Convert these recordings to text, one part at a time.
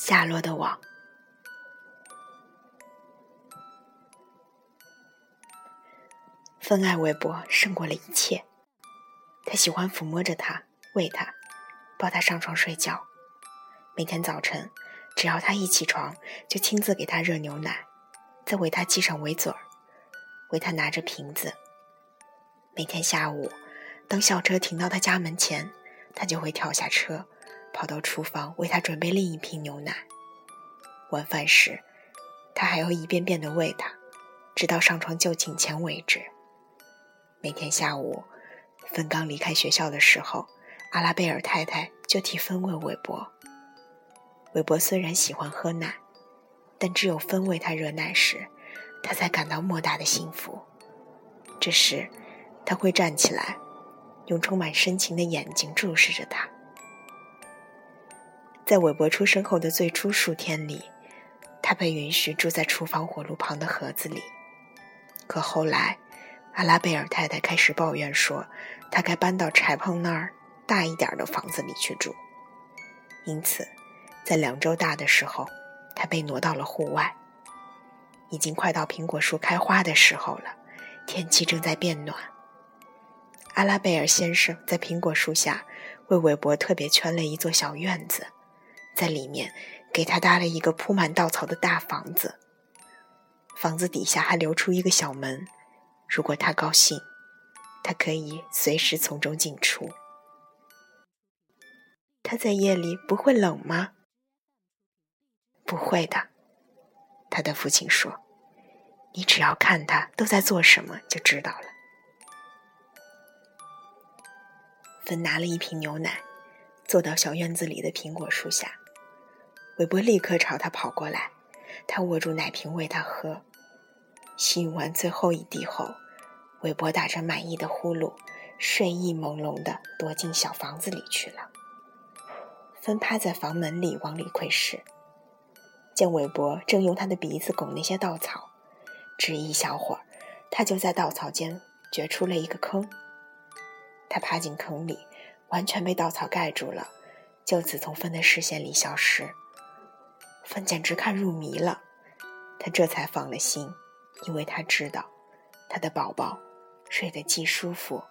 下落的网。分爱韦伯胜过了一切，他喜欢抚摸着他，喂他，抱他上床睡觉。每天早晨，只要他一起床，就亲自给他热牛奶，再为他系上围嘴儿，为他拿着瓶子。每天下午，当校车停到他家门前，他就会跳下车，跑到厨房为他准备另一瓶牛奶。晚饭时，他还要一遍遍地喂他，直到上床就寝前为止。每天下午，芬刚离开学校的时候，阿拉贝尔太太就替芬喂韦伯。韦伯虽然喜欢喝奶，但只有芬喂他热奶时，他才感到莫大的幸福。这时，他会站起来，用充满深情的眼睛注视着他。在韦伯出生后的最初数天里，他被允许住在厨房火炉旁的盒子里。可后来，阿拉贝尔太太开始抱怨说，他该搬到柴棚那儿大一点的房子里去住。因此，在两周大的时候，他被挪到了户外。已经快到苹果树开花的时候了，天气正在变暖。阿拉贝尔先生在苹果树下为韦伯特别圈了一座小院子，在里面给他搭了一个铺满稻草的大房子。房子底下还留出一个小门，如果他高兴，他可以随时从中进出。他在夜里不会冷吗？不会的，他的父亲说：“你只要看他都在做什么，就知道了。”芬拿了一瓶牛奶，坐到小院子里的苹果树下。韦伯立刻朝他跑过来，他握住奶瓶喂他喝。吸引完最后一滴后，韦伯打着满意的呼噜，睡意朦胧地躲进小房子里去了。芬趴在房门里往里窥视，见韦伯正用他的鼻子拱那些稻草，只一小会儿，他就在稻草间掘出了一个坑。他爬进坑里，完全被稻草盖住了，就此从芬的视线里消失。芬简直看入迷了，他这才放了心，因为他知道，他的宝宝睡得既舒服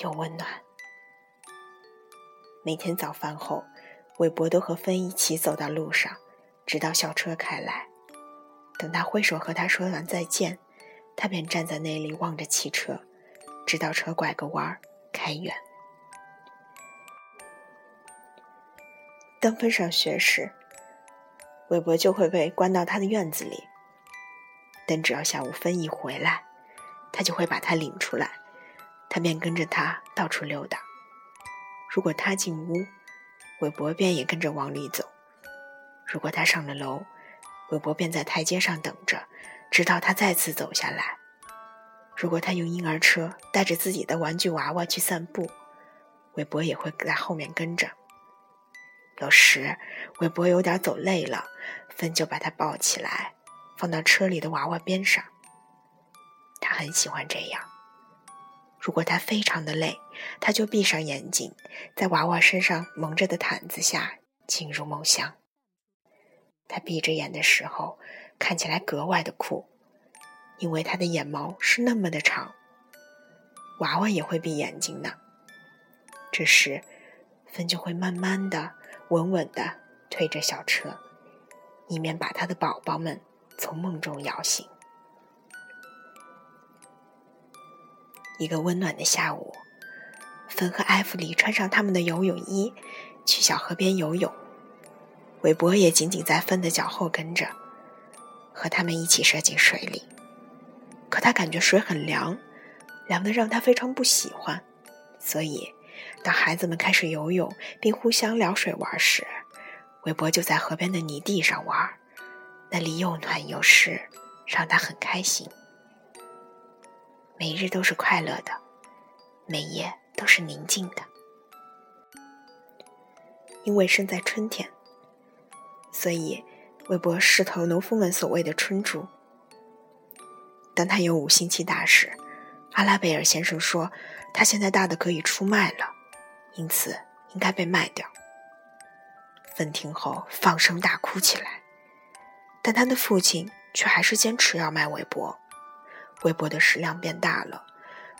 又温暖。每天早饭后，韦伯都和芬一起走到路上，直到校车开来。等他挥手和他说完再见，他便站在那里望着汽车，直到车拐个弯儿。开远。当芬上学时，韦伯就会被关到他的院子里。但只要下午芬一回来，他就会把他领出来，他便跟着他到处溜达。如果他进屋，韦伯便也跟着往里走；如果他上了楼，韦伯便在台阶上等着，直到他再次走下来。如果他用婴儿车带着自己的玩具娃娃去散步，韦伯也会在后面跟着。有时韦伯有点走累了，芬就把他抱起来，放到车里的娃娃边上。他很喜欢这样。如果他非常的累，他就闭上眼睛，在娃娃身上蒙着的毯子下进入梦乡。他闭着眼的时候，看起来格外的酷。因为他的眼毛是那么的长，娃娃也会闭眼睛呢。这时，芬就会慢慢的、稳稳的推着小车，以免把他的宝宝们从梦中摇醒。一个温暖的下午，芬和艾弗里穿上他们的游泳衣，去小河边游泳。韦伯也紧紧在芬的脚后跟着，和他们一起射进水里。可他感觉水很凉，凉的让他非常不喜欢，所以当孩子们开始游泳并互相撩水玩时，韦伯就在河边的泥地上玩，那里又暖又湿，让他很开心。每日都是快乐的，每夜都是宁静的，因为生在春天，所以韦伯是头农夫们所谓的春猪。当他有五星期大时，阿拉贝尔先生说，他现在大的可以出卖了，因此应该被卖掉。芬听后放声大哭起来，但他的父亲却还是坚持要卖韦伯。韦伯的食量变大了，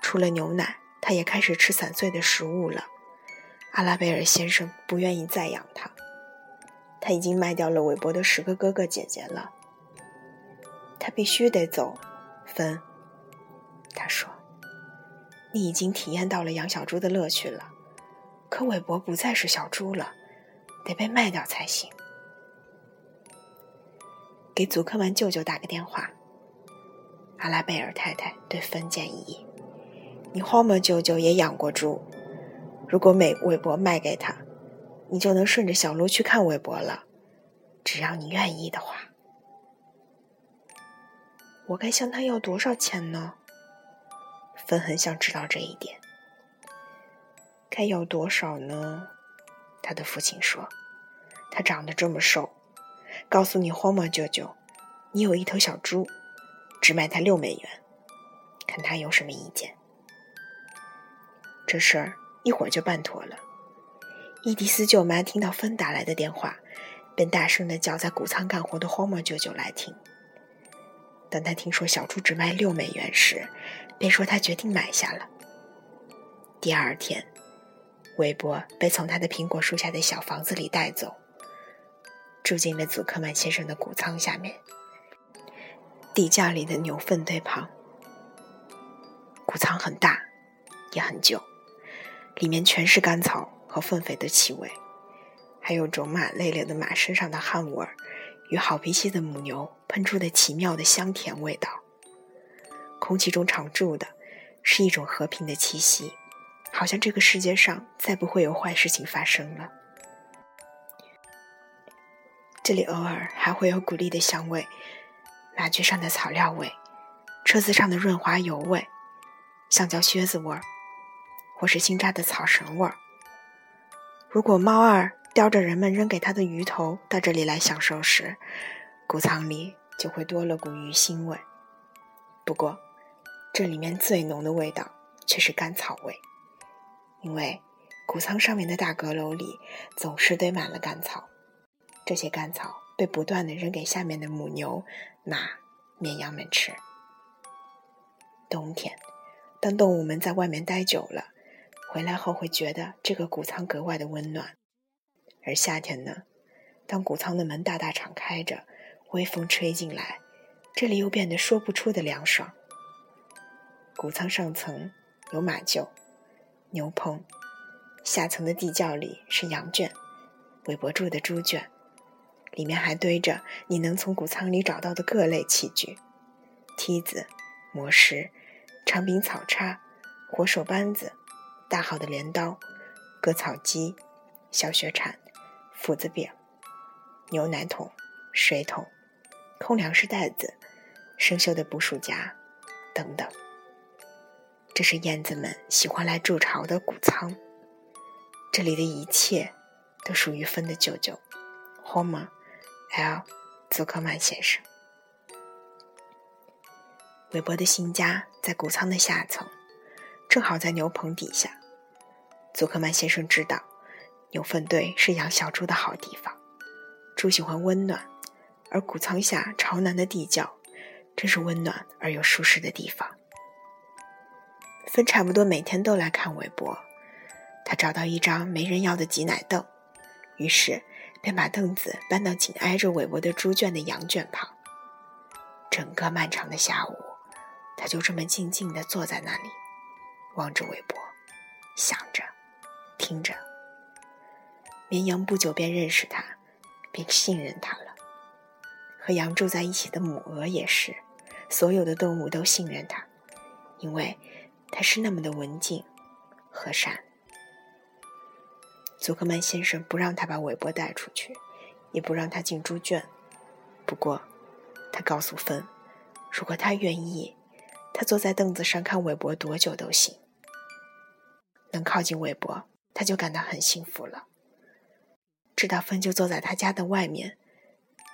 除了牛奶，他也开始吃散碎的食物了。阿拉贝尔先生不愿意再养他，他已经卖掉了韦伯的十个哥哥姐姐了。他必须得走，芬。他说：“你已经体验到了养小猪的乐趣了，可韦伯不再是小猪了，得被卖掉才行。”给祖克曼舅舅打个电话。阿拉贝尔太太对芬建议：“你霍默舅舅也养过猪。”如果美韦伯卖给他，你就能顺着小路去看韦伯了。只要你愿意的话，我该向他要多少钱呢？芬很想知道这一点。该要多少呢？他的父亲说：“他长得这么瘦，告诉你霍默舅舅，你有一头小猪，只卖他六美元，看他有什么意见。”这事儿。一会儿就办妥了。伊迪丝舅妈听到芬打来的电话，便大声的叫在谷仓干活的霍默舅舅来听。当他听说小猪只卖六美元时，便说他决定买下了。第二天，韦伯被从他的苹果树下的小房子里带走，住进了祖克曼先生的谷仓下面，地窖里的牛粪堆旁。谷仓很大，也很旧。里面全是干草和粪肥的气味，还有种马累累的马身上的汗味儿，与好脾气的母牛喷出的奇妙的香甜味道。空气中常驻的是一种和平的气息，好像这个世界上再不会有坏事情发生了。这里偶尔还会有谷粒的香味，马具上的草料味，车子上的润滑油味，橡胶靴子味儿。或是新扎的草绳味儿。如果猫儿叼着人们扔给它的鱼头到这里来享受时，谷仓里就会多了股鱼腥味。不过，这里面最浓的味道却是甘草味，因为谷仓上面的大阁楼里总是堆满了干草，这些干草被不断的扔给下面的母牛、马、绵羊们吃。冬天，当动物们在外面待久了，回来后会觉得这个谷仓格外的温暖，而夏天呢，当谷仓的门大大敞开着，微风吹进来，这里又变得说不出的凉爽。谷仓上层有马厩、牛棚，下层的地窖里是羊圈、韦伯住的猪圈，里面还堆着你能从谷仓里找到的各类器具：梯子、磨石、长柄草叉、活手扳子。大号的镰刀、割草机、小雪铲、斧子柄、牛奶桶、水桶、空粮食袋子、生锈的捕鼠夹等等。这是燕子们喜欢来筑巢的谷仓。这里的一切都属于芬的舅舅，Homer L. 祖克曼先生。韦伯的新家在谷仓的下层，正好在牛棚底下。祖克曼先生知道，牛粪堆是养小猪的好地方。猪喜欢温暖，而谷仓下朝南的地窖，正是温暖而又舒适的地方。芬差不多每天都来看韦伯。他找到一张没人要的挤奶凳，于是便把凳子搬到紧挨着韦伯的猪圈的羊圈旁。整个漫长的下午，他就这么静静地坐在那里，望着韦伯，想着。听着，绵羊不久便认识他，并信任他了。和羊住在一起的母鹅也是，所有的动物都信任他，因为他是那么的文静、和善。祖克曼先生不让他把韦伯带出去，也不让他进猪圈。不过，他告诉芬，如果他愿意，他坐在凳子上看韦伯多久都行。能靠近韦伯。他就感到很幸福了。知道芬就坐在他家的外面，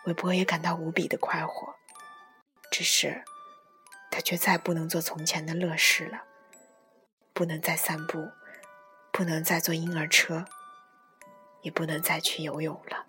韦伯也感到无比的快活。只是，他却再不能做从前的乐事了，不能再散步，不能再坐婴儿车，也不能再去游泳了。